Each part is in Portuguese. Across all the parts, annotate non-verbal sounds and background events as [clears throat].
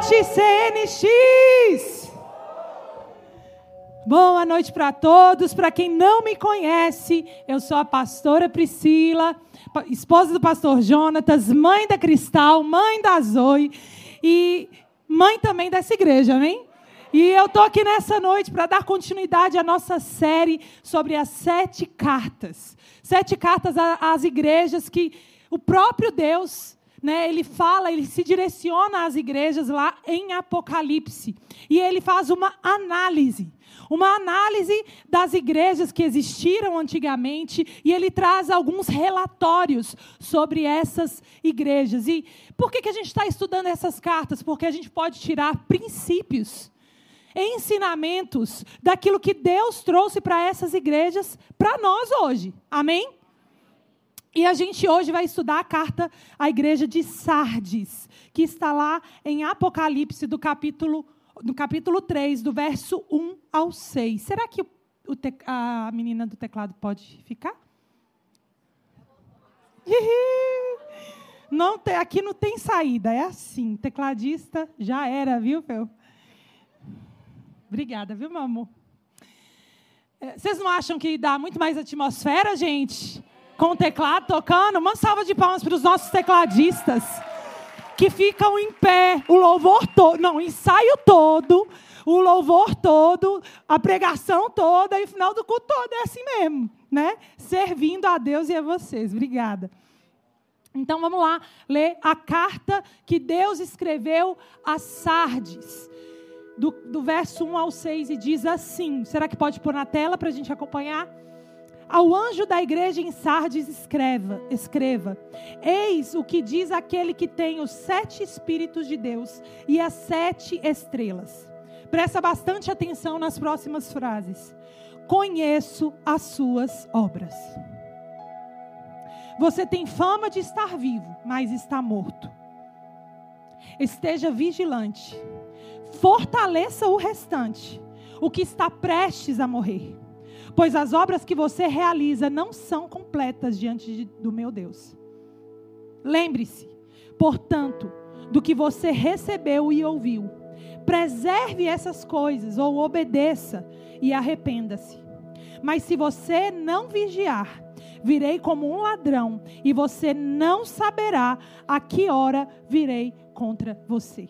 noite, CNX! Boa noite para todos. Para quem não me conhece, eu sou a pastora Priscila, esposa do pastor Jonatas, mãe da Cristal, mãe da Zoe e mãe também dessa igreja, amém? E eu estou aqui nessa noite para dar continuidade à nossa série sobre as sete cartas. Sete cartas às igrejas que o próprio Deus né, ele fala, ele se direciona às igrejas lá em Apocalipse. E ele faz uma análise. Uma análise das igrejas que existiram antigamente. E ele traz alguns relatórios sobre essas igrejas. E por que, que a gente está estudando essas cartas? Porque a gente pode tirar princípios, ensinamentos daquilo que Deus trouxe para essas igrejas para nós hoje. Amém? E a gente hoje vai estudar a carta à igreja de Sardes, que está lá em Apocalipse, do capítulo, no capítulo 3, do verso 1 ao 6. Será que o, te, a menina do teclado pode ficar? Não tem, aqui não tem saída, é assim. Tecladista já era, viu, Fel? Obrigada, viu, meu amor? É, vocês não acham que dá muito mais atmosfera, gente? Com o teclado tocando. Uma salva de palmas para os nossos tecladistas que ficam em pé, o louvor todo, não, o ensaio todo, o louvor todo, a pregação toda e o final do culto todo é assim mesmo, né? Servindo a Deus e a vocês. Obrigada. Então vamos lá ler a carta que Deus escreveu a Sardes. Do, do verso 1 ao 6 e diz assim: será que pode pôr na tela para a gente acompanhar? Ao anjo da igreja em Sardes escreva, escreva: Eis o que diz aquele que tem os sete espíritos de Deus e as sete estrelas. Presta bastante atenção nas próximas frases. Conheço as suas obras. Você tem fama de estar vivo, mas está morto. Esteja vigilante. Fortaleça o restante, o que está prestes a morrer pois as obras que você realiza não são completas diante de, do meu Deus. Lembre-se, portanto, do que você recebeu e ouviu. Preserve essas coisas ou obedeça e arrependa-se. Mas se você não vigiar, virei como um ladrão e você não saberá a que hora virei contra você.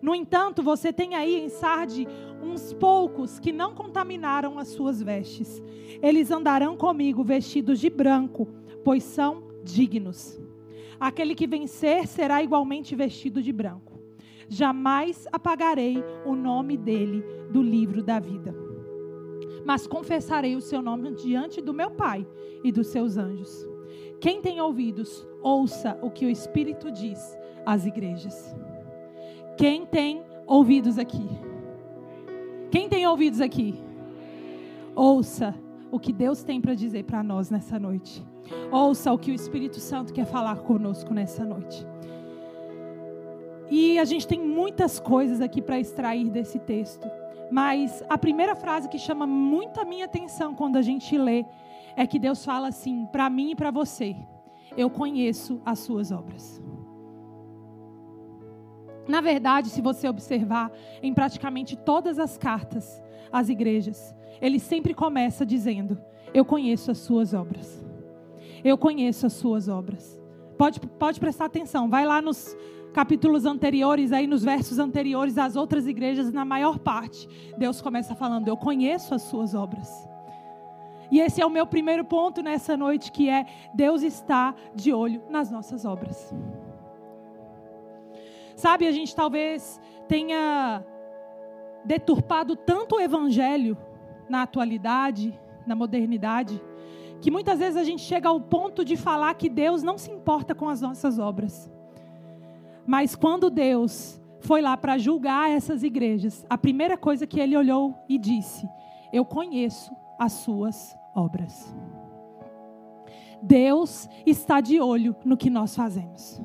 No entanto, você tem aí em Sarde uns poucos que não contaminaram as suas vestes. Eles andarão comigo vestidos de branco, pois são dignos. Aquele que vencer será igualmente vestido de branco. Jamais apagarei o nome dele do livro da vida. Mas confessarei o seu nome diante do meu Pai e dos seus anjos. Quem tem ouvidos, ouça o que o Espírito diz às igrejas. Quem tem ouvidos aqui? Quem tem ouvidos aqui? Ouça o que Deus tem para dizer para nós nessa noite. Ouça o que o Espírito Santo quer falar conosco nessa noite. E a gente tem muitas coisas aqui para extrair desse texto. Mas a primeira frase que chama muito a minha atenção quando a gente lê é que Deus fala assim: para mim e para você, eu conheço as suas obras. Na verdade, se você observar em praticamente todas as cartas às igrejas, ele sempre começa dizendo: Eu conheço as suas obras. Eu conheço as suas obras. Pode, pode prestar atenção, vai lá nos capítulos anteriores, aí nos versos anteriores às outras igrejas, na maior parte, Deus começa falando: Eu conheço as suas obras. E esse é o meu primeiro ponto nessa noite, que é Deus está de olho nas nossas obras. Sabe, a gente talvez tenha deturpado tanto o evangelho na atualidade, na modernidade, que muitas vezes a gente chega ao ponto de falar que Deus não se importa com as nossas obras. Mas quando Deus foi lá para julgar essas igrejas, a primeira coisa que ele olhou e disse: Eu conheço as suas obras. Deus está de olho no que nós fazemos.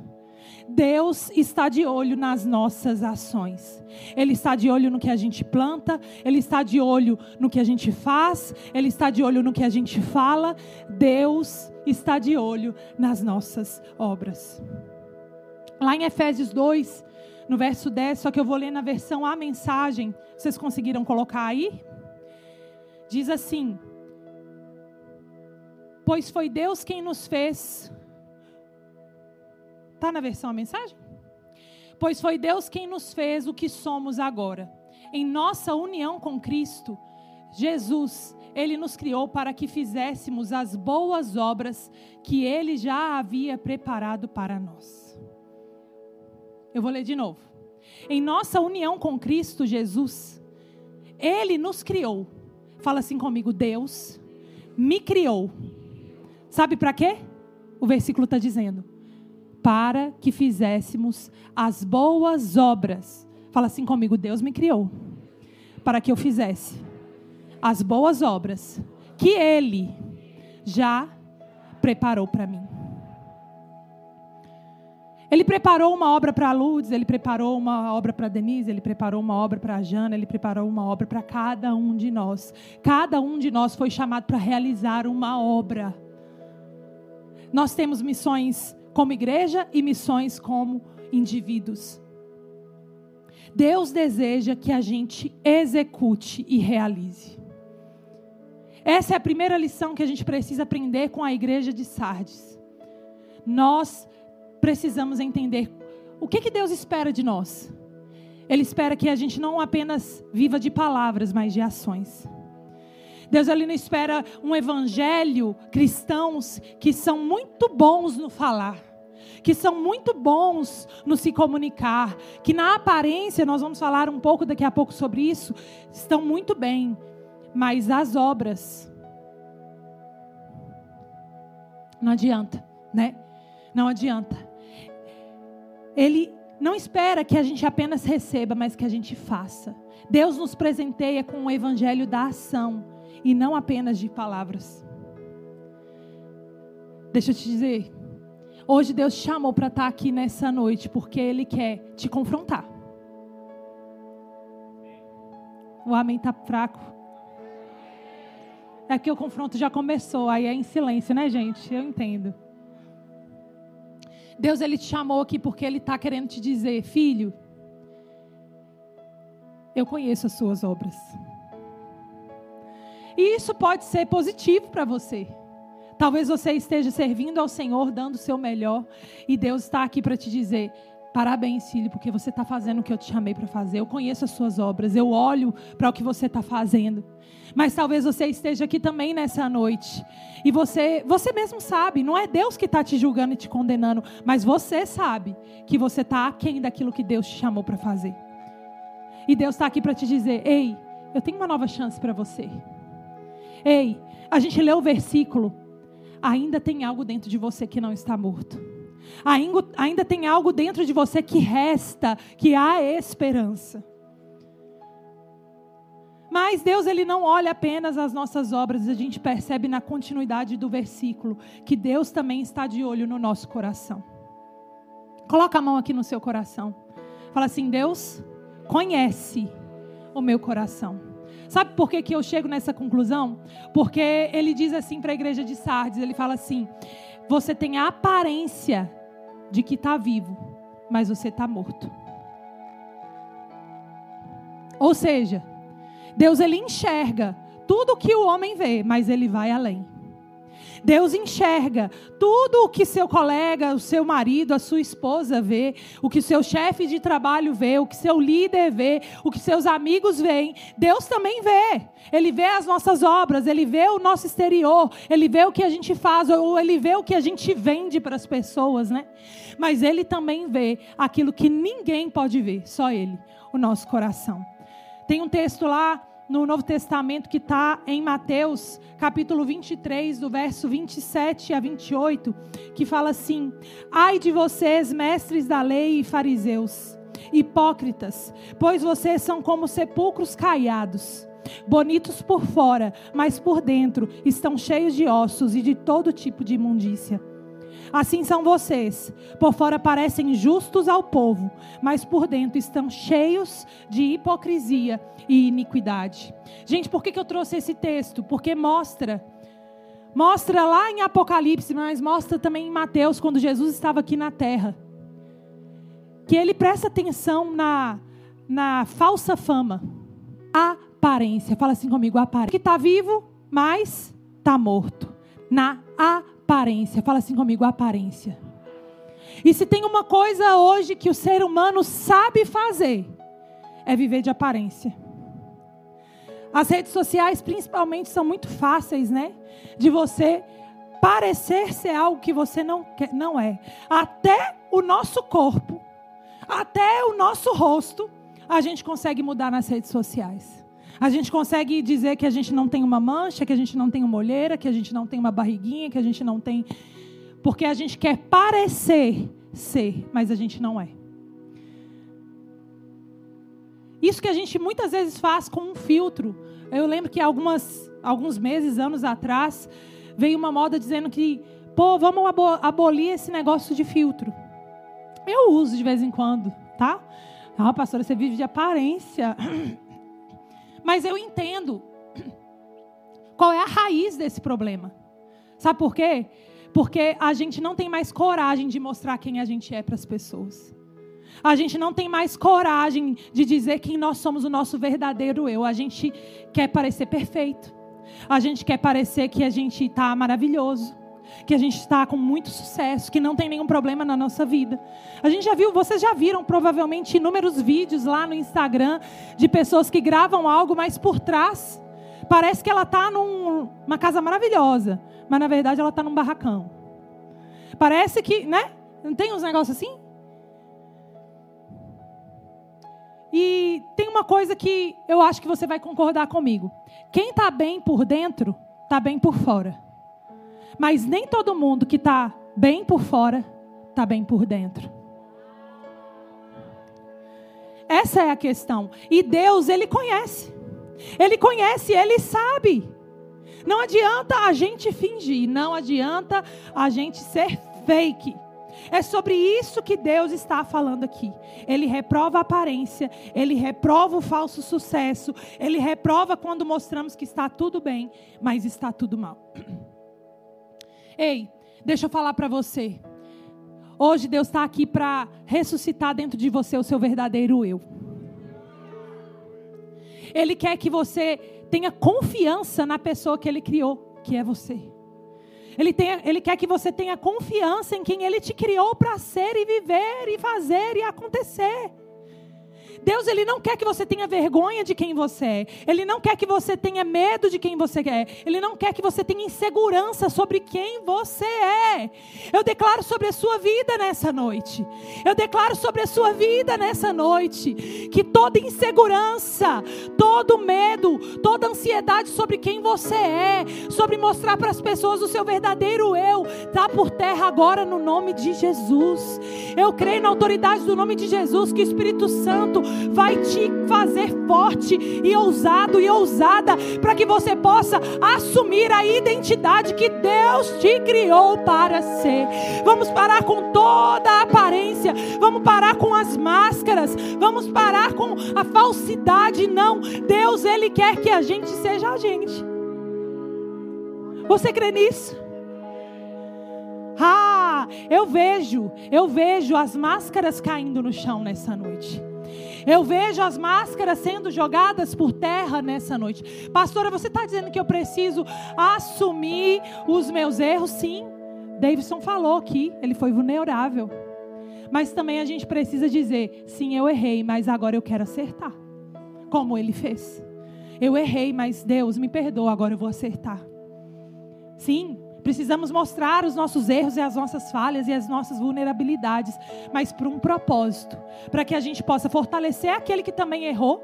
Deus está de olho nas nossas ações. Ele está de olho no que a gente planta, ele está de olho no que a gente faz, ele está de olho no que a gente fala. Deus está de olho nas nossas obras. Lá em Efésios 2, no verso 10, só que eu vou ler na versão a mensagem. Vocês conseguiram colocar aí? Diz assim: Pois foi Deus quem nos fez. Está na versão a mensagem? Pois foi Deus quem nos fez o que somos agora. Em nossa união com Cristo, Jesus, Ele nos criou para que fizéssemos as boas obras que Ele já havia preparado para nós. Eu vou ler de novo. Em nossa união com Cristo Jesus, Ele nos criou. Fala assim comigo: Deus me criou. Sabe para quê? O versículo está dizendo: para que fizéssemos as boas obras. Fala assim comigo: Deus me criou para que eu fizesse as boas obras que Ele já preparou para mim. Ele preparou uma obra para a Lourdes, ele preparou uma obra para a Denise, ele preparou uma obra para a Jana, ele preparou uma obra para cada um de nós. Cada um de nós foi chamado para realizar uma obra. Nós temos missões como igreja e missões como indivíduos. Deus deseja que a gente execute e realize. Essa é a primeira lição que a gente precisa aprender com a igreja de Sardes. Nós precisamos entender o que, que Deus espera de nós. Ele espera que a gente não apenas viva de palavras, mas de ações. Deus ali não espera um evangelho cristãos que são muito bons no falar, que são muito bons no se comunicar, que na aparência, nós vamos falar um pouco daqui a pouco sobre isso, estão muito bem, mas as obras não adianta, né? Não adianta. Ele não espera que a gente apenas receba, mas que a gente faça. Deus nos presenteia com o evangelho da ação e não apenas de palavras. Deixa eu te dizer, hoje Deus te chamou para estar aqui nessa noite porque Ele quer te confrontar. O amém está fraco. É que o confronto já começou, aí é em silêncio, né, gente? Eu entendo. Deus ele te chamou aqui porque ele está querendo te dizer, filho, eu conheço as suas obras. E isso pode ser positivo para você. Talvez você esteja servindo ao Senhor, dando o seu melhor, e Deus está aqui para te dizer: Parabéns, filho, porque você está fazendo o que eu te chamei para fazer. Eu conheço as suas obras, eu olho para o que você está fazendo. Mas talvez você esteja aqui também nessa noite. E você, você mesmo sabe, não é Deus que está te julgando e te condenando, mas você sabe que você está aquém daquilo que Deus te chamou para fazer. E Deus está aqui para te dizer: Ei, eu tenho uma nova chance para você. Ei, a gente lê o versículo. Ainda tem algo dentro de você que não está morto. Ainda, ainda tem algo dentro de você que resta, que há esperança. Mas Deus ele não olha apenas as nossas obras, a gente percebe na continuidade do versículo que Deus também está de olho no nosso coração. Coloca a mão aqui no seu coração. Fala assim: Deus conhece o meu coração. Sabe por que, que eu chego nessa conclusão? Porque ele diz assim para a igreja de Sardes: ele fala assim, você tem a aparência de que está vivo, mas você está morto. Ou seja, Deus ele enxerga tudo que o homem vê, mas ele vai além. Deus enxerga tudo o que seu colega, o seu marido, a sua esposa vê, o que seu chefe de trabalho vê, o que seu líder vê, o que seus amigos veem. Deus também vê. Ele vê as nossas obras, ele vê o nosso exterior, ele vê o que a gente faz, ou ele vê o que a gente vende para as pessoas, né? Mas ele também vê aquilo que ninguém pode ver, só ele, o nosso coração. Tem um texto lá no Novo Testamento que está em Mateus, capítulo 23, do verso 27 a 28, que fala assim: Ai de vocês, mestres da lei e fariseus, hipócritas, pois vocês são como sepulcros caiados. Bonitos por fora, mas por dentro estão cheios de ossos e de todo tipo de imundícia. Assim são vocês. Por fora parecem justos ao povo, mas por dentro estão cheios de hipocrisia e iniquidade. Gente, por que, que eu trouxe esse texto? Porque mostra. Mostra lá em Apocalipse, mas mostra também em Mateus, quando Jesus estava aqui na terra. que ele presta atenção na, na falsa fama. Aparência. Fala assim comigo, aparência. Que está vivo, mas está morto. Na aparência. Fala assim comigo, aparência. E se tem uma coisa hoje que o ser humano sabe fazer, é viver de aparência. As redes sociais, principalmente, são muito fáceis, né? De você parecer ser algo que você não, quer, não é. Até o nosso corpo, até o nosso rosto, a gente consegue mudar nas redes sociais. A gente consegue dizer que a gente não tem uma mancha, que a gente não tem uma olheira, que a gente não tem uma barriguinha, que a gente não tem. Porque a gente quer parecer ser, mas a gente não é. Isso que a gente muitas vezes faz com um filtro. Eu lembro que algumas, alguns meses, anos atrás, veio uma moda dizendo que, pô, vamos abolir esse negócio de filtro. Eu uso de vez em quando, tá? Ah, pastora, você vive de aparência. [clears throat] Mas eu entendo [clears throat] qual é a raiz desse problema. Sabe por quê? Porque a gente não tem mais coragem de mostrar quem a gente é para as pessoas. A gente não tem mais coragem de dizer quem nós somos o nosso verdadeiro eu. A gente quer parecer perfeito. A gente quer parecer que a gente está maravilhoso, que a gente está com muito sucesso, que não tem nenhum problema na nossa vida. A gente já viu, vocês já viram provavelmente inúmeros vídeos lá no Instagram de pessoas que gravam algo, mas por trás parece que ela está numa casa maravilhosa, mas na verdade ela está num barracão. Parece que, né? Não tem uns negócios assim? E tem uma coisa que eu acho que você vai concordar comigo. Quem está bem por dentro, está bem por fora. Mas nem todo mundo que está bem por fora, está bem por dentro. Essa é a questão. E Deus, Ele conhece. Ele conhece, Ele sabe. Não adianta a gente fingir, não adianta a gente ser fake. É sobre isso que Deus está falando aqui. Ele reprova a aparência, ele reprova o falso sucesso, ele reprova quando mostramos que está tudo bem, mas está tudo mal. [clears throat] Ei, deixa eu falar para você. Hoje Deus está aqui para ressuscitar dentro de você o seu verdadeiro eu. Ele quer que você tenha confiança na pessoa que Ele criou, que é você. Ele, tem, ele quer que você tenha confiança em quem Ele te criou para ser e viver e fazer e acontecer. Deus ele não quer que você tenha vergonha de quem você é. Ele não quer que você tenha medo de quem você é. Ele não quer que você tenha insegurança sobre quem você é. Eu declaro sobre a sua vida nessa noite. Eu declaro sobre a sua vida nessa noite que toda insegurança, todo medo, toda ansiedade sobre quem você é, sobre mostrar para as pessoas o seu verdadeiro eu, está por terra agora no nome de Jesus. Eu creio na autoridade do nome de Jesus que o Espírito Santo vai te fazer forte e ousado e ousada para que você possa assumir a identidade que Deus te criou para ser. Vamos parar com toda a aparência, vamos parar com as máscaras, vamos parar com a falsidade. Não, Deus, Ele quer que a gente seja a gente. Você crê nisso? Ah, eu vejo, eu vejo as máscaras caindo no chão nessa noite. Eu vejo as máscaras sendo jogadas por terra nessa noite. Pastora, você está dizendo que eu preciso assumir os meus erros? Sim. Davidson falou que ele foi vulnerável. Mas também a gente precisa dizer: sim, eu errei, mas agora eu quero acertar. Como ele fez. Eu errei, mas Deus me perdoa, agora eu vou acertar. Sim, Precisamos mostrar os nossos erros e as nossas falhas e as nossas vulnerabilidades, mas por um propósito, para que a gente possa fortalecer aquele que também errou,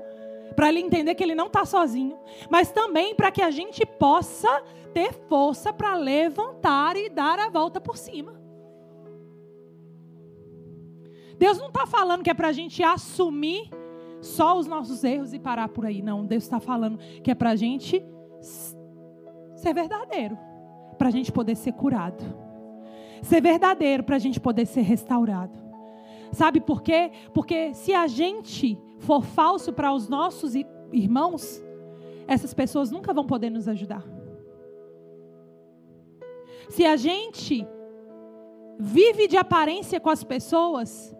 para ele entender que ele não está sozinho, mas também para que a gente possa ter força para levantar e dar a volta por cima. Deus não está falando que é para a gente assumir só os nossos erros e parar por aí. Não, Deus está falando que é para a gente ser verdadeiro para a gente poder ser curado. Ser verdadeiro para a gente poder ser restaurado. Sabe por quê? Porque se a gente for falso para os nossos irmãos, essas pessoas nunca vão poder nos ajudar. Se a gente vive de aparência com as pessoas,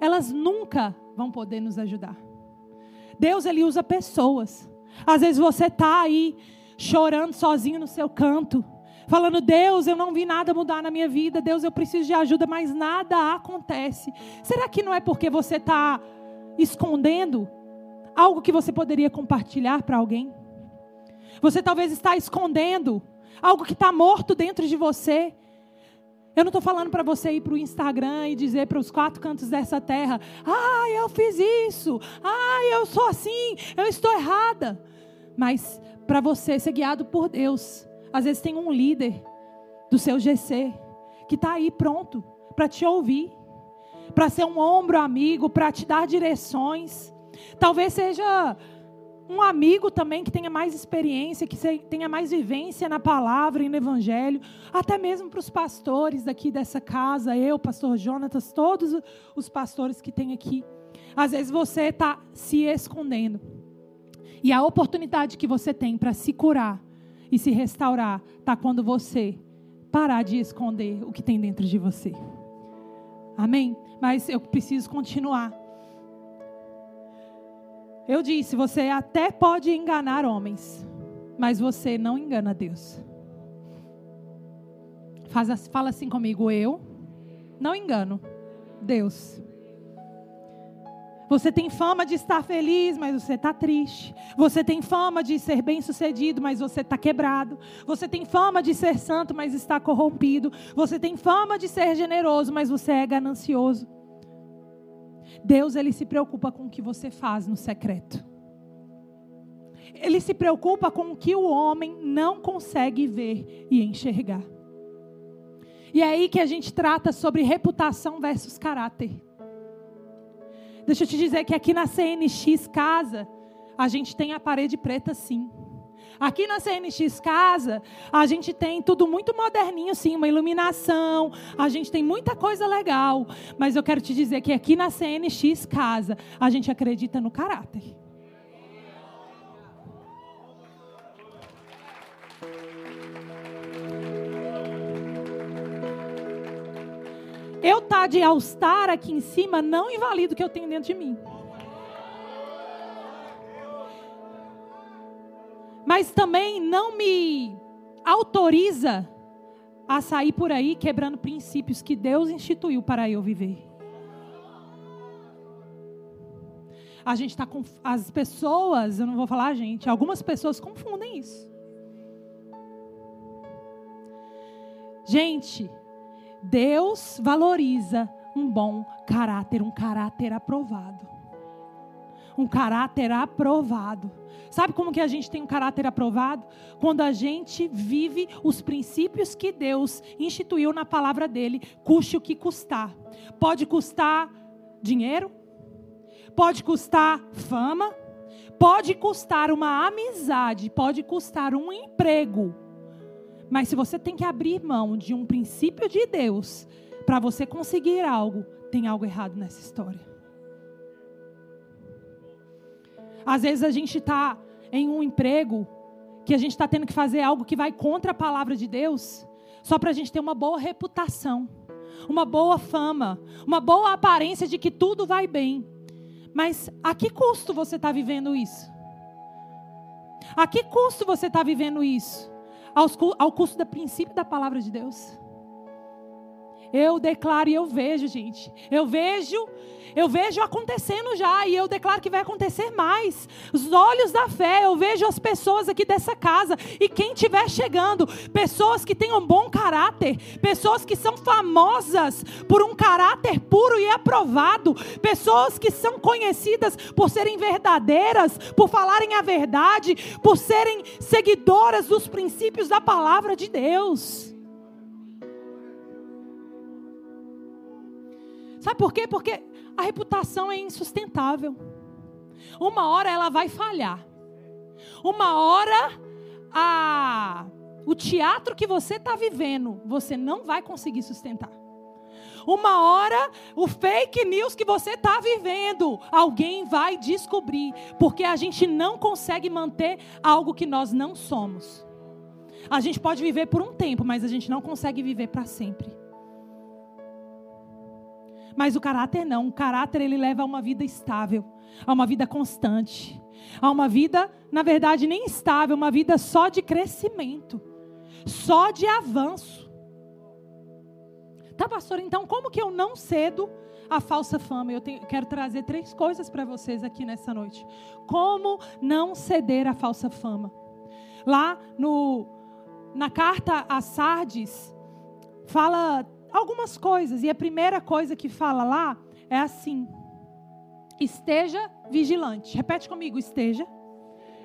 elas nunca vão poder nos ajudar. Deus ele usa pessoas. Às vezes você está aí chorando sozinho no seu canto, falando: Deus, eu não vi nada mudar na minha vida. Deus, eu preciso de ajuda, mas nada acontece. Será que não é porque você está escondendo algo que você poderia compartilhar para alguém? Você talvez está escondendo algo que está morto dentro de você. Eu não estou falando para você ir para o Instagram e dizer para os quatro cantos dessa terra: ah, eu fiz isso, ah, eu sou assim, eu estou errada. Mas para você ser guiado por Deus, às vezes tem um líder do seu GC que está aí pronto para te ouvir, para ser um ombro amigo, para te dar direções. Talvez seja um amigo também que tenha mais experiência, que tenha mais vivência na palavra e no evangelho, até mesmo para os pastores daqui dessa casa, eu, pastor Jonatas, todos os pastores que tem aqui. Às vezes você está se escondendo. E a oportunidade que você tem para se curar e se restaurar está quando você parar de esconder o que tem dentro de você. Amém? Mas eu preciso continuar. Eu disse: você até pode enganar homens, mas você não engana Deus. Faz, fala assim comigo: eu não engano Deus. Você tem fama de estar feliz, mas você está triste. Você tem fama de ser bem-sucedido, mas você está quebrado. Você tem fama de ser santo, mas está corrompido. Você tem fama de ser generoso, mas você é ganancioso. Deus ele se preocupa com o que você faz no secreto. Ele se preocupa com o que o homem não consegue ver e enxergar. E é aí que a gente trata sobre reputação versus caráter. Deixa eu te dizer que aqui na CNX Casa, a gente tem a parede preta sim. Aqui na CNX Casa, a gente tem tudo muito moderninho, sim, uma iluminação, a gente tem muita coisa legal. Mas eu quero te dizer que aqui na CNX Casa, a gente acredita no caráter. Eu tá de all-star aqui em cima não invalida o que eu tenho dentro de mim. Mas também não me autoriza a sair por aí quebrando princípios que Deus instituiu para eu viver. A gente está com as pessoas, eu não vou falar a gente, algumas pessoas confundem isso. Gente, Deus valoriza um bom caráter, um caráter aprovado. Um caráter aprovado. Sabe como que a gente tem um caráter aprovado? Quando a gente vive os princípios que Deus instituiu na palavra dele, custe o que custar. Pode custar dinheiro, pode custar fama, pode custar uma amizade, pode custar um emprego. Mas se você tem que abrir mão de um princípio de Deus para você conseguir algo, tem algo errado nessa história. Às vezes a gente está em um emprego que a gente está tendo que fazer algo que vai contra a palavra de Deus, só para a gente ter uma boa reputação, uma boa fama, uma boa aparência de que tudo vai bem. Mas a que custo você está vivendo isso? A que custo você está vivendo isso? Ao custo do princípio da palavra de Deus. Eu declaro e eu vejo, gente. Eu vejo, eu vejo acontecendo já e eu declaro que vai acontecer mais. Os olhos da fé, eu vejo as pessoas aqui dessa casa e quem estiver chegando, pessoas que tenham bom caráter, pessoas que são famosas por um caráter puro e aprovado, pessoas que são conhecidas por serem verdadeiras, por falarem a verdade, por serem seguidoras dos princípios da palavra de Deus. Sabe por quê? Porque a reputação é insustentável. Uma hora ela vai falhar. Uma hora a o teatro que você está vivendo, você não vai conseguir sustentar. Uma hora, o fake news que você está vivendo, alguém vai descobrir, porque a gente não consegue manter algo que nós não somos. A gente pode viver por um tempo, mas a gente não consegue viver para sempre. Mas o caráter não. O caráter ele leva a uma vida estável, a uma vida constante, a uma vida, na verdade, nem estável, uma vida só de crescimento, só de avanço. Tá, pastor? Então, como que eu não cedo a falsa fama? Eu, tenho, quero trazer três coisas para vocês aqui nessa noite. Como não ceder à falsa fama? Lá no, na carta a Sardes, fala algumas coisas. E a primeira coisa que fala lá é assim: esteja vigilante. Repete comigo: esteja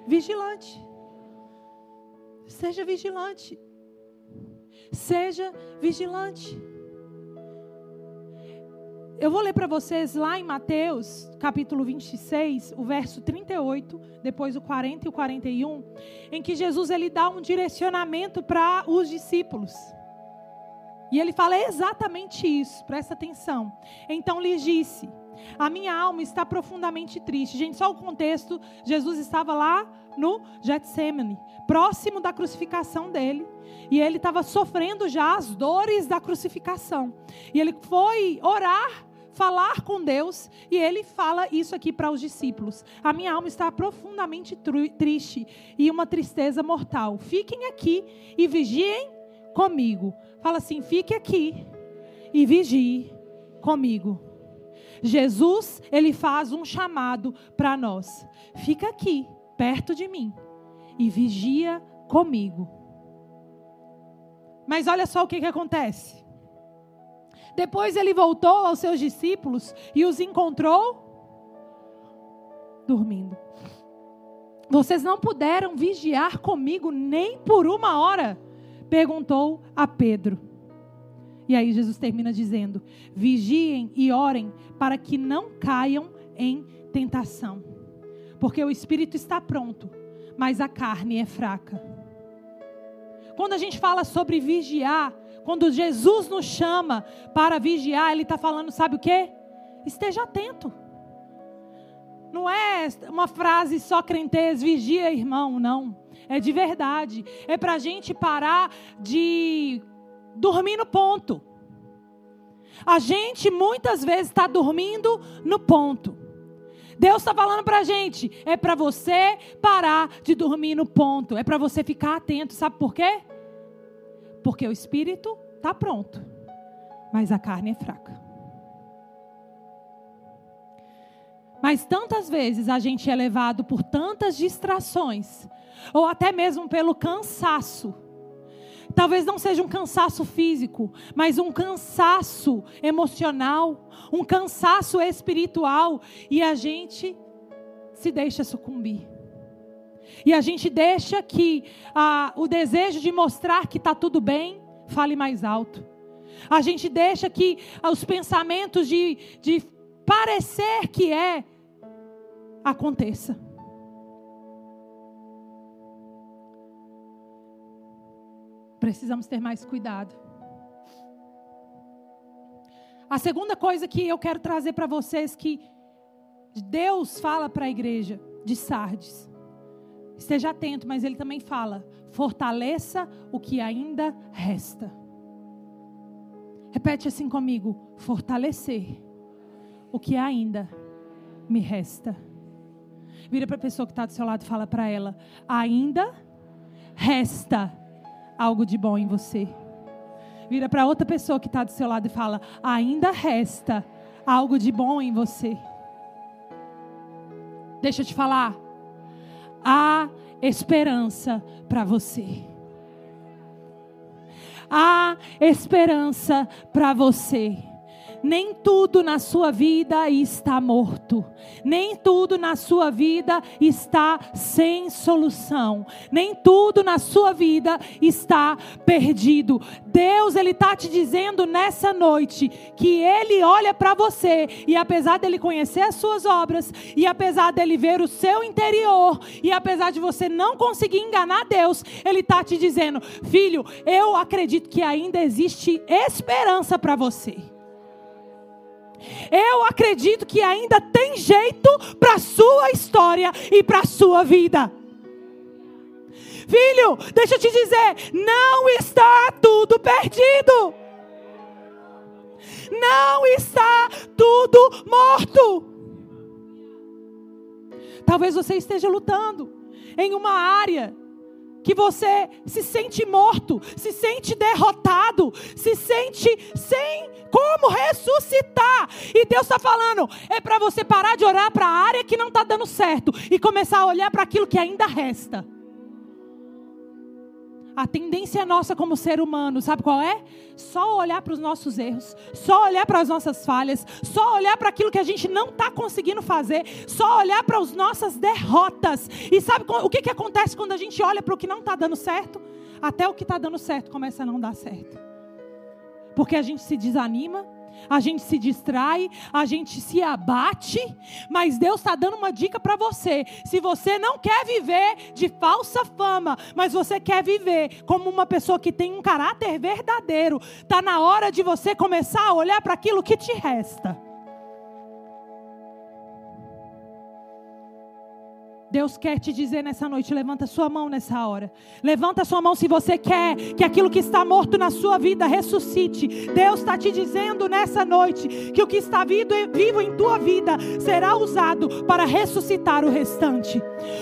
vigilante. Seja vigilante. Seja vigilante. Eu vou ler para vocês lá em Mateus, capítulo 26, o verso 38, depois o 40 e o 41, em que Jesus ele dá um direcionamento para os discípulos. E ele fala exatamente isso, presta atenção. Então lhes disse: A minha alma está profundamente triste. Gente, só o contexto: Jesus estava lá no Getsemane, próximo da crucificação dele. E ele estava sofrendo já as dores da crucificação. E ele foi orar falar com Deus e ele fala isso aqui para os discípulos. A minha alma está profundamente triste e uma tristeza mortal. Fiquem aqui e vigiem comigo. Fala assim: fique aqui e vigie comigo. Jesus, ele faz um chamado para nós. Fica aqui, perto de mim, e vigia comigo. Mas olha só o que, que acontece. Depois ele voltou aos seus discípulos e os encontrou dormindo. Vocês não puderam vigiar comigo nem por uma hora perguntou a Pedro. E aí Jesus termina dizendo: Vigiem e orem para que não caiam em tentação. Porque o espírito está pronto, mas a carne é fraca. Quando a gente fala sobre vigiar, quando Jesus nos chama para vigiar, Ele está falando, sabe o que? Esteja atento. Não é uma frase só crentez, vigia, irmão, não é de verdade. É para a gente parar de dormir no ponto. A gente muitas vezes está dormindo no ponto. Deus está falando para a gente, é para você parar de dormir no ponto, é para você ficar atento, sabe por quê? Porque o espírito está pronto, mas a carne é fraca. Mas tantas vezes a gente é levado por tantas distrações ou até mesmo pelo cansaço. Talvez não seja um cansaço físico, mas um cansaço emocional, um cansaço espiritual, e a gente se deixa sucumbir. E a gente deixa que ah, o desejo de mostrar que está tudo bem fale mais alto. A gente deixa que os pensamentos de, de parecer que é aconteça. Precisamos ter mais cuidado. A segunda coisa que eu quero trazer para vocês que Deus fala para a igreja de Sardes. Esteja atento, mas ele também fala: fortaleça o que ainda resta. Repete assim comigo: fortalecer o que ainda me resta. Vira para a pessoa que está do seu lado e fala para ela: ainda resta algo de bom em você. Vira para outra pessoa que está do seu lado e fala: ainda resta algo de bom em você. Deixa eu te falar. Há esperança para você. Há esperança para você. Nem tudo na sua vida está morto. Nem tudo na sua vida está sem solução. Nem tudo na sua vida está perdido. Deus, Ele está te dizendo nessa noite que Ele olha para você e apesar dele conhecer as suas obras, e apesar dele ver o seu interior, e apesar de você não conseguir enganar Deus, Ele está te dizendo: filho, eu acredito que ainda existe esperança para você. Eu acredito que ainda tem jeito para a sua história e para a sua vida. Filho, deixa eu te dizer, não está tudo perdido. Não está tudo morto. Talvez você esteja lutando em uma área que você se sente morto, se sente derrotado, se sente sem como ressuscitar. E Deus está falando: é para você parar de orar para a área que não está dando certo e começar a olhar para aquilo que ainda resta. A tendência nossa como ser humano, sabe qual é? Só olhar para os nossos erros, só olhar para as nossas falhas, só olhar para aquilo que a gente não está conseguindo fazer, só olhar para as nossas derrotas. E sabe o que, que acontece quando a gente olha para o que não está dando certo? Até o que está dando certo começa a não dar certo. Porque a gente se desanima, a gente se distrai, a gente se abate, mas Deus está dando uma dica para você. Se você não quer viver de falsa fama, mas você quer viver como uma pessoa que tem um caráter verdadeiro, está na hora de você começar a olhar para aquilo que te resta. Deus quer te dizer nessa noite, levanta sua mão nessa hora. Levanta sua mão se você quer que aquilo que está morto na sua vida ressuscite. Deus está te dizendo nessa noite que o que está vivo em tua vida será usado para ressuscitar o restante.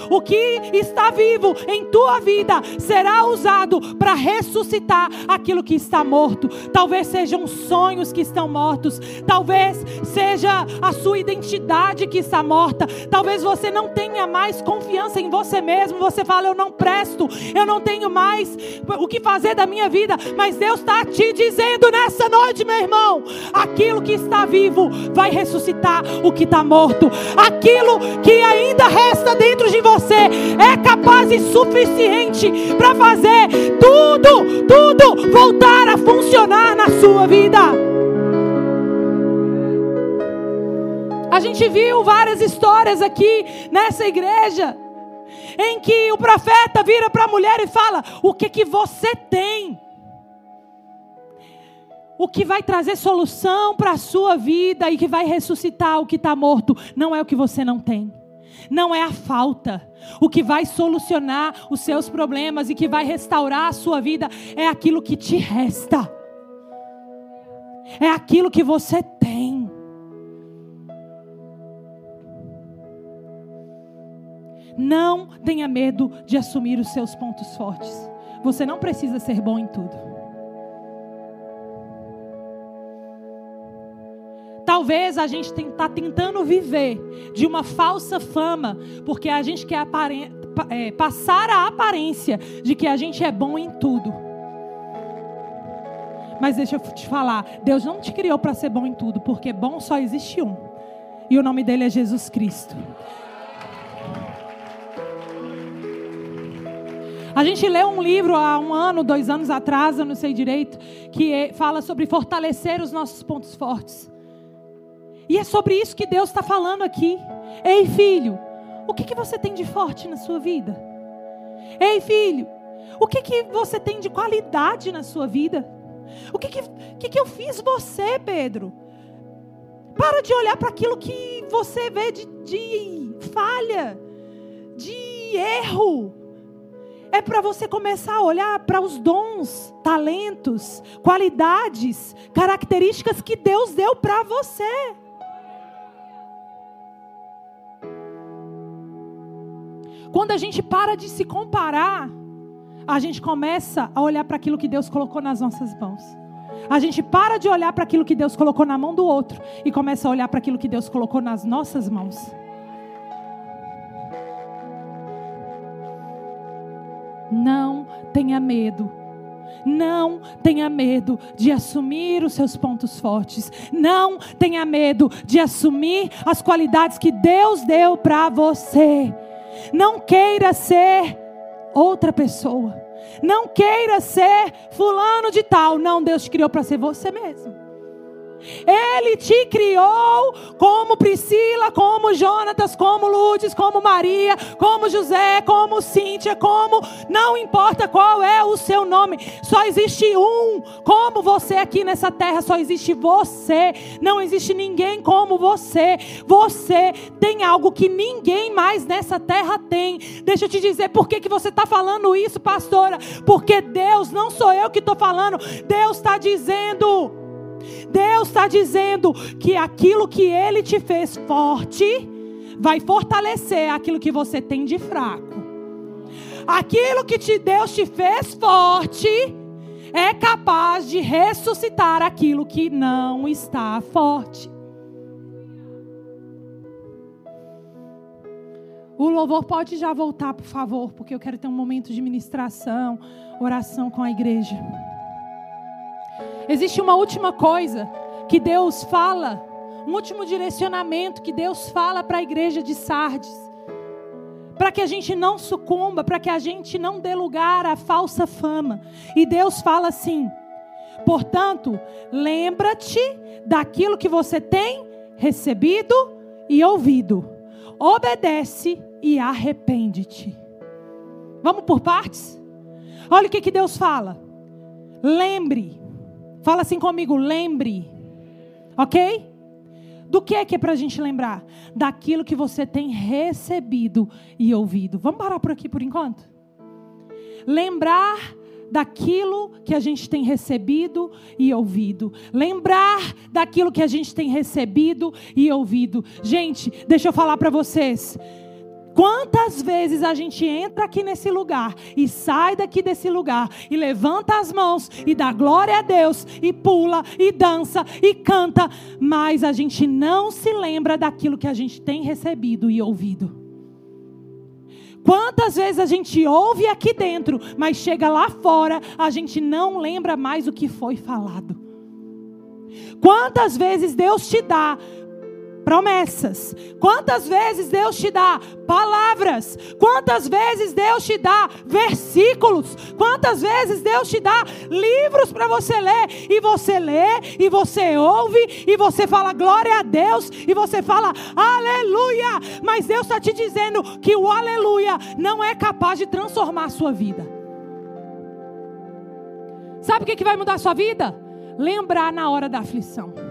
O que está vivo em tua vida será usado para ressuscitar aquilo que está morto. Talvez sejam sonhos que estão mortos, talvez seja a sua identidade que está morta. Talvez você não tenha mais mais confiança em você mesmo, você fala: Eu não presto, eu não tenho mais o que fazer da minha vida. Mas Deus está te dizendo nessa noite, meu irmão: aquilo que está vivo vai ressuscitar o que está morto, aquilo que ainda resta dentro de você é capaz e suficiente para fazer tudo, tudo voltar a funcionar na sua vida. A gente viu várias histórias aqui nessa igreja em que o profeta vira para a mulher e fala: "O que que você tem?" O que vai trazer solução para a sua vida e que vai ressuscitar o que está morto não é o que você não tem. Não é a falta. O que vai solucionar os seus problemas e que vai restaurar a sua vida é aquilo que te resta. É aquilo que você Não tenha medo de assumir os seus pontos fortes. Você não precisa ser bom em tudo. Talvez a gente está tentando viver de uma falsa fama, porque a gente quer é, passar a aparência de que a gente é bom em tudo. Mas deixa eu te falar, Deus não te criou para ser bom em tudo, porque bom só existe um. E o nome dele é Jesus Cristo. A gente leu um livro há um ano, dois anos atrás, eu não sei direito, que é, fala sobre fortalecer os nossos pontos fortes. E é sobre isso que Deus está falando aqui. Ei, filho, o que, que você tem de forte na sua vida? Ei, filho, o que, que você tem de qualidade na sua vida? O que, que, que, que eu fiz você, Pedro? Para de olhar para aquilo que você vê de, de falha, de erro é para você começar a olhar para os dons, talentos, qualidades, características que Deus deu para você. Quando a gente para de se comparar, a gente começa a olhar para aquilo que Deus colocou nas nossas mãos. A gente para de olhar para aquilo que Deus colocou na mão do outro e começa a olhar para aquilo que Deus colocou nas nossas mãos. Não tenha medo. Não tenha medo de assumir os seus pontos fortes. Não tenha medo de assumir as qualidades que Deus deu para você. Não queira ser outra pessoa. Não queira ser fulano de tal. Não, Deus te criou para ser você mesmo. Ele te criou como Priscila, como Jonatas, como Lourdes, como Maria, como José, como Cíntia, como. Não importa qual é o seu nome, só existe um. Como você aqui nessa terra, só existe você. Não existe ninguém como você. Você tem algo que ninguém mais nessa terra tem. Deixa eu te dizer por que, que você está falando isso, pastora. Porque Deus, não sou eu que estou falando, Deus está dizendo. Deus está dizendo que aquilo que Ele te fez forte vai fortalecer aquilo que você tem de fraco. Aquilo que te, Deus te fez forte é capaz de ressuscitar aquilo que não está forte. O louvor pode já voltar, por favor, porque eu quero ter um momento de ministração, oração com a igreja. Existe uma última coisa que Deus fala, um último direcionamento que Deus fala para a igreja de Sardes. Para que a gente não sucumba, para que a gente não dê lugar à falsa fama. E Deus fala assim: portanto, lembra-te daquilo que você tem recebido e ouvido. Obedece e arrepende-te. Vamos por partes? Olha o que, que Deus fala. Lembre. Fala assim comigo, lembre. Ok? Do que é que é para a gente lembrar? Daquilo que você tem recebido e ouvido. Vamos parar por aqui por enquanto? Lembrar daquilo que a gente tem recebido e ouvido. Lembrar daquilo que a gente tem recebido e ouvido. Gente, deixa eu falar para vocês. Quantas vezes a gente entra aqui nesse lugar e sai daqui desse lugar e levanta as mãos e dá glória a Deus e pula e dança e canta, mas a gente não se lembra daquilo que a gente tem recebido e ouvido. Quantas vezes a gente ouve aqui dentro, mas chega lá fora, a gente não lembra mais o que foi falado. Quantas vezes Deus te dá promessas. Quantas vezes Deus te dá palavras? Quantas vezes Deus te dá versículos? Quantas vezes Deus te dá livros para você ler? E você lê, e você ouve, e você fala glória a Deus, e você fala aleluia. Mas Deus está te dizendo que o aleluia não é capaz de transformar a sua vida. Sabe o que, que vai mudar a sua vida? Lembrar na hora da aflição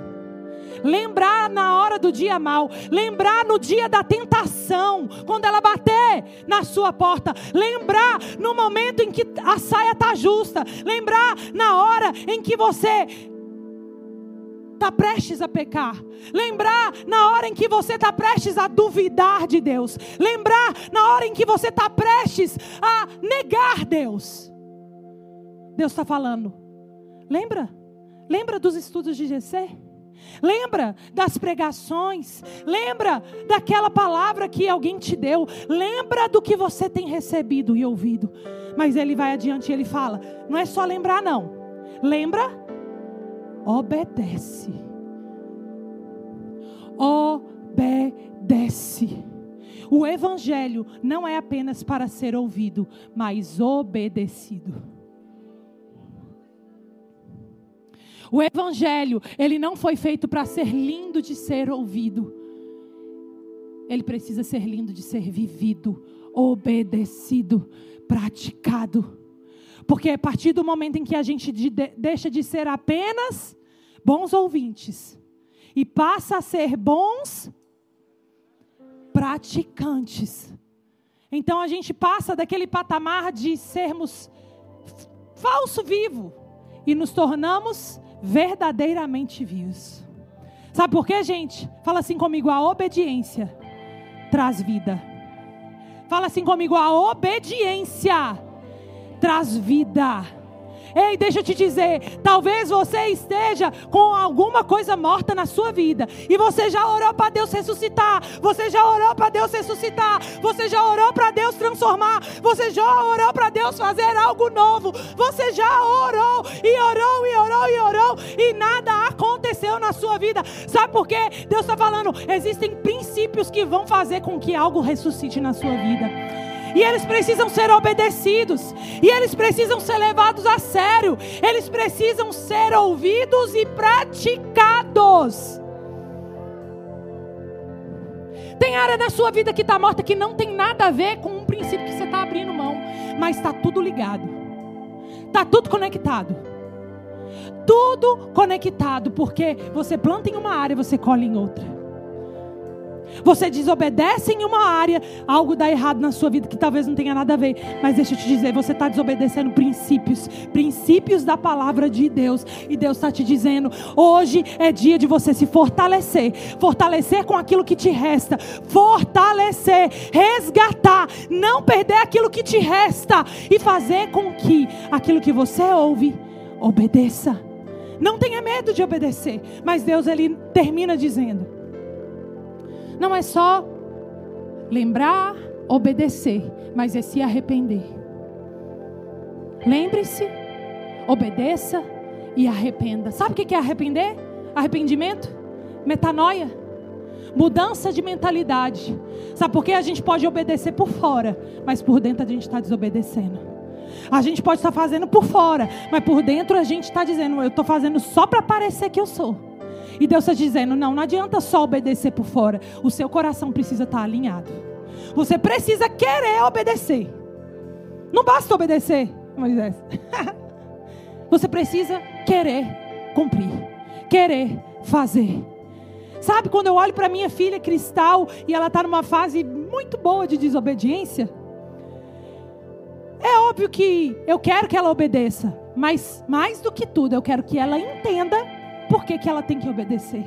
lembrar na hora do dia mal, lembrar no dia da tentação, quando ela bater na sua porta, lembrar no momento em que a saia está justa, lembrar na hora em que você está prestes a pecar. Lembrar na hora em que você está prestes a duvidar de Deus. Lembrar na hora em que você está prestes a negar Deus. Deus está falando. Lembra? Lembra dos estudos de GC? Lembra das pregações? Lembra daquela palavra que alguém te deu? Lembra do que você tem recebido e ouvido? Mas ele vai adiante e ele fala: não é só lembrar, não. Lembra? Obedece. Obedece. O evangelho não é apenas para ser ouvido, mas obedecido. O evangelho, ele não foi feito para ser lindo de ser ouvido. Ele precisa ser lindo de ser vivido, obedecido, praticado. Porque a partir do momento em que a gente de, deixa de ser apenas bons ouvintes e passa a ser bons praticantes. Então a gente passa daquele patamar de sermos falso vivo e nos tornamos verdadeiramente vivos. Sabe por quê, gente? Fala assim comigo: a obediência traz vida. Fala assim comigo: a obediência traz vida. Ei, deixa eu te dizer, talvez você esteja com alguma coisa morta na sua vida e você já orou para Deus ressuscitar, você já orou para Deus ressuscitar, você já orou para Deus transformar, você já orou para Deus fazer algo novo, você já orou e orou e orou e orou e nada aconteceu na sua vida. Sabe por quê? Deus está falando, existem princípios que vão fazer com que algo ressuscite na sua vida e eles precisam ser obedecidos, e eles precisam ser levados a sério, eles precisam ser ouvidos e praticados. Tem área da sua vida que está morta que não tem nada a ver com um princípio que você está abrindo mão, mas está tudo ligado, está tudo conectado. Tudo conectado, porque você planta em uma área você colhe em outra. Você desobedece em uma área, algo dá errado na sua vida que talvez não tenha nada a ver. Mas deixa eu te dizer, você está desobedecendo princípios, princípios da palavra de Deus. E Deus está te dizendo: hoje é dia de você se fortalecer, fortalecer com aquilo que te resta, fortalecer, resgatar, não perder aquilo que te resta e fazer com que aquilo que você ouve obedeça. Não tenha medo de obedecer, mas Deus ele termina dizendo: não é só lembrar, obedecer, mas é se arrepender. Lembre-se, obedeça e arrependa. Sabe o que é arrepender? Arrependimento? Metanoia? Mudança de mentalidade. Sabe por que a gente pode obedecer por fora, mas por dentro a gente está desobedecendo? A gente pode estar fazendo por fora, mas por dentro a gente está dizendo: eu estou fazendo só para parecer que eu sou. E Deus está dizendo: não, não adianta só obedecer por fora. O seu coração precisa estar alinhado. Você precisa querer obedecer. Não basta obedecer, Moisés. [laughs] Você precisa querer cumprir, querer fazer. Sabe quando eu olho para minha filha Cristal e ela está numa fase muito boa de desobediência? É óbvio que eu quero que ela obedeça, mas mais do que tudo, eu quero que ela entenda por que, que ela tem que obedecer.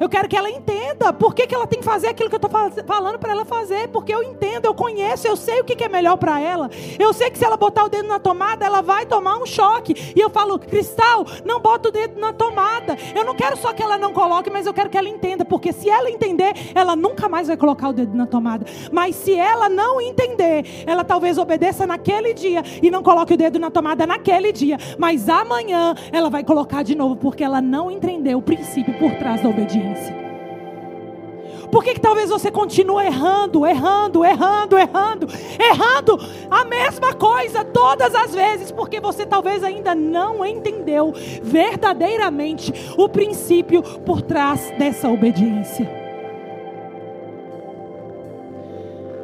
Eu quero que ela entenda por que, que ela tem que fazer aquilo que eu estou falando para ela fazer. Porque eu entendo, eu conheço, eu sei o que, que é melhor para ela. Eu sei que se ela botar o dedo na tomada, ela vai tomar um choque. E eu falo, Cristal, não bota o dedo na tomada. Eu não quero só que ela não coloque, mas eu quero que ela entenda. Porque se ela entender, ela nunca mais vai colocar o dedo na tomada. Mas se ela não entender, ela talvez obedeça naquele dia e não coloque o dedo na tomada naquele dia. Mas amanhã ela vai colocar de novo, porque ela não entendeu o princípio por trás da obediência obediência? Por que, que talvez você continue errando, errando, errando, errando, errando a mesma coisa todas as vezes? Porque você talvez ainda não entendeu verdadeiramente o princípio por trás dessa obediência.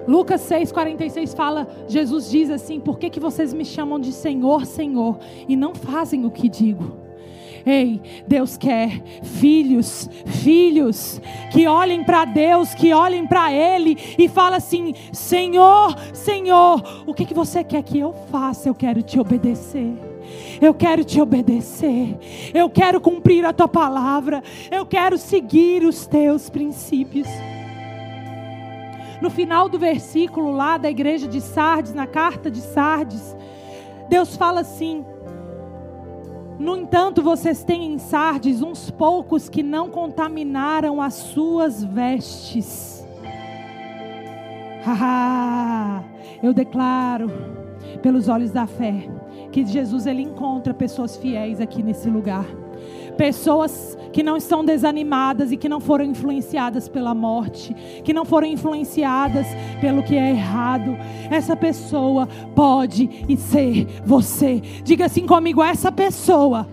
Lucas 6,46 fala, Jesus diz assim: Por que, que vocês me chamam de Senhor, Senhor, e não fazem o que digo? Ei, Deus quer filhos, filhos que olhem para Deus, que olhem para Ele e falem assim: Senhor, Senhor, o que, que você quer que eu faça? Eu quero te obedecer. Eu quero te obedecer. Eu quero cumprir a tua palavra. Eu quero seguir os teus princípios. No final do versículo lá da igreja de Sardes, na carta de Sardes, Deus fala assim: no entanto, vocês têm em Sardes uns poucos que não contaminaram as suas vestes. [laughs] Eu declaro, pelos olhos da fé, que Jesus ele encontra pessoas fiéis aqui nesse lugar. Pessoas que não estão desanimadas e que não foram influenciadas pela morte, que não foram influenciadas pelo que é errado. Essa pessoa pode ser você. Diga assim comigo: essa pessoa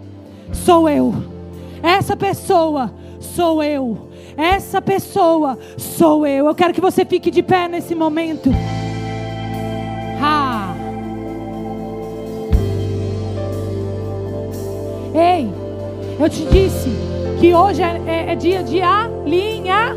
sou eu. Essa pessoa sou eu. Essa pessoa sou eu. Eu quero que você fique de pé nesse momento. Ha. Ei, eu te disse que hoje é, é, é dia de alinhar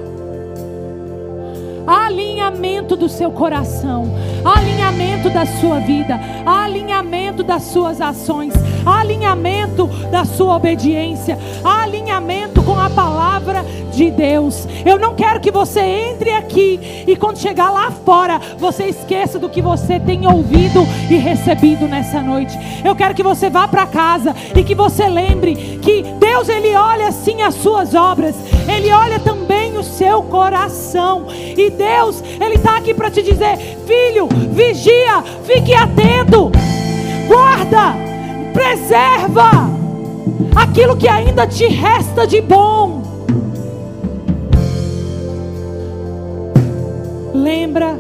alinhamento do seu coração, alinhamento da sua vida, alinhamento das suas ações, alinhamento da sua obediência, alinhamento com a palavra de Deus. Eu não quero que você entre aqui e quando chegar lá fora, você esqueça do que você tem ouvido e recebido nessa noite. Eu quero que você vá para casa e que você lembre que Deus ele olha assim as suas obras, ele olha também o seu coração. E Deus, Ele está aqui para te dizer: filho, vigia, fique atento, guarda, preserva aquilo que ainda te resta de bom. Lembra,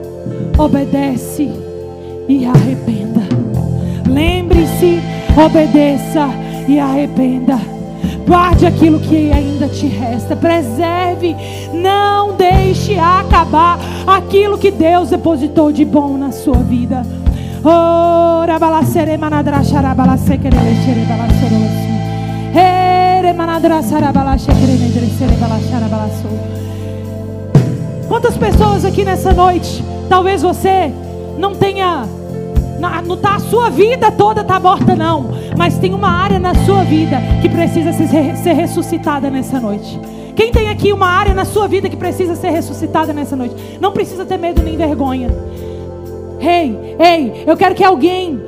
obedece e arrependa. Lembre-se, obedeça e arrependa. Guarde aquilo que ainda te resta. Preserve. Não deixe acabar aquilo que Deus depositou de bom na sua vida. Oh, Quantas pessoas aqui nessa noite, talvez você não tenha não tá, a sua vida toda está morta, não. Mas tem uma área na sua vida que precisa ser, ser ressuscitada nessa noite. Quem tem aqui uma área na sua vida que precisa ser ressuscitada nessa noite? Não precisa ter medo nem vergonha. Ei, ei, eu quero que alguém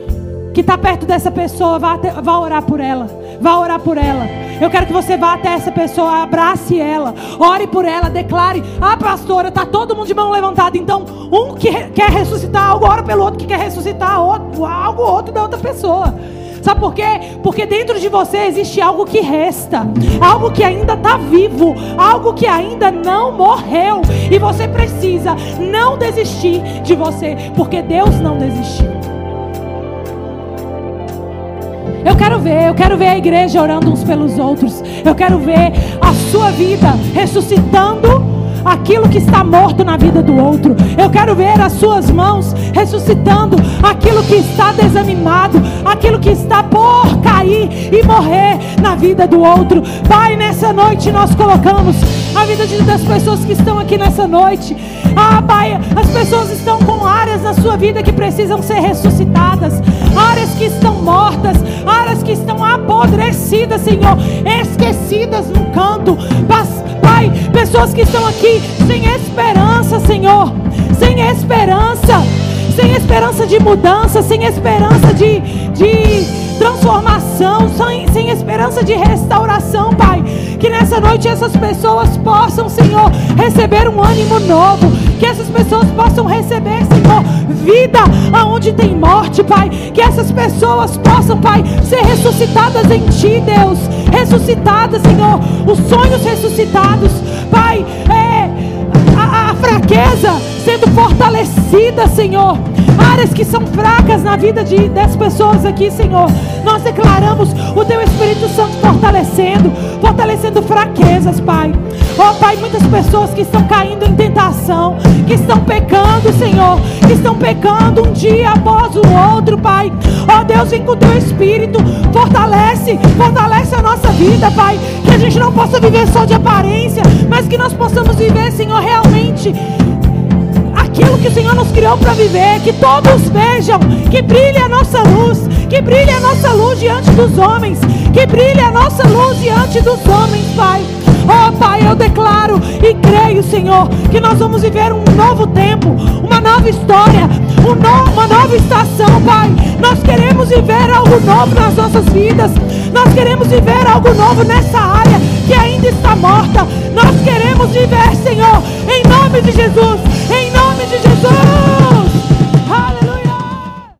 que está perto dessa pessoa vá, vá orar por ela. Vá orar por ela. Eu quero que você vá até essa pessoa, abrace ela, ore por ela, declare: Ah, pastora, está todo mundo de mão levantada. Então, um que quer ressuscitar algo, ora pelo outro que quer ressuscitar outro, algo outro da outra pessoa. Sabe por quê? Porque dentro de você existe algo que resta, algo que ainda está vivo, algo que ainda não morreu. E você precisa não desistir de você, porque Deus não desistiu. Eu quero ver, eu quero ver a igreja orando uns pelos outros. Eu quero ver a sua vida ressuscitando aquilo que está morto na vida do outro. Eu quero ver as suas mãos ressuscitando aquilo que está desanimado, aquilo que está por cair e morrer na vida do outro. Pai, nessa noite nós colocamos a vida das pessoas que estão aqui nessa noite. Ah, Pai, as pessoas estão com sua vida que precisam ser ressuscitadas, áreas que estão mortas, áreas que estão apodrecidas, Senhor, esquecidas no canto. Pai, pessoas que estão aqui sem esperança, Senhor, sem esperança, sem esperança de mudança, sem esperança de, de transformação, sem, sem esperança de restauração, Pai. Que nessa noite essas pessoas possam, Senhor, receber um ânimo novo. Que essas pessoas possam receber, Senhor, vida aonde tem morte, Pai. Que essas pessoas possam, Pai, ser ressuscitadas em Ti, Deus. Ressuscitadas, Senhor. Os sonhos ressuscitados, Pai. É a, a fraqueza sendo fortalecida, Senhor áreas que são fracas na vida de, das pessoas aqui, Senhor. Nós declaramos o Teu Espírito Santo fortalecendo, fortalecendo fraquezas, Pai. Oh, Pai, muitas pessoas que estão caindo em tentação, que estão pecando, Senhor, que estão pecando um dia após o outro, Pai. Oh, Deus, vem com o Teu Espírito, fortalece, fortalece a nossa vida, Pai. Que a gente não possa viver só de aparência, mas que nós possamos viver, Senhor, realmente aquilo que o Senhor nos criou para viver, que todos vejam, que brilhe a nossa luz, que brilhe a nossa luz diante dos homens, que brilhe a nossa luz diante dos homens, Pai. Oh Pai, eu declaro e creio, Senhor, que nós vamos viver um novo tempo, uma nova história, um no, uma nova estação, Pai. Nós queremos viver algo novo nas nossas vidas, nós queremos viver algo novo nessa área que ainda está morta. Nós queremos viver, Senhor, em nome de Jesus, em nome de Jesus.